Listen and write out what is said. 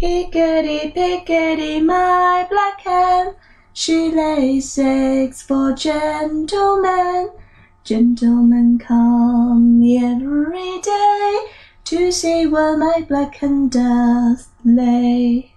Hickety pickety, my black hen, She lays eggs for gentlemen. Gentlemen come every day To see where my black hen doth lay.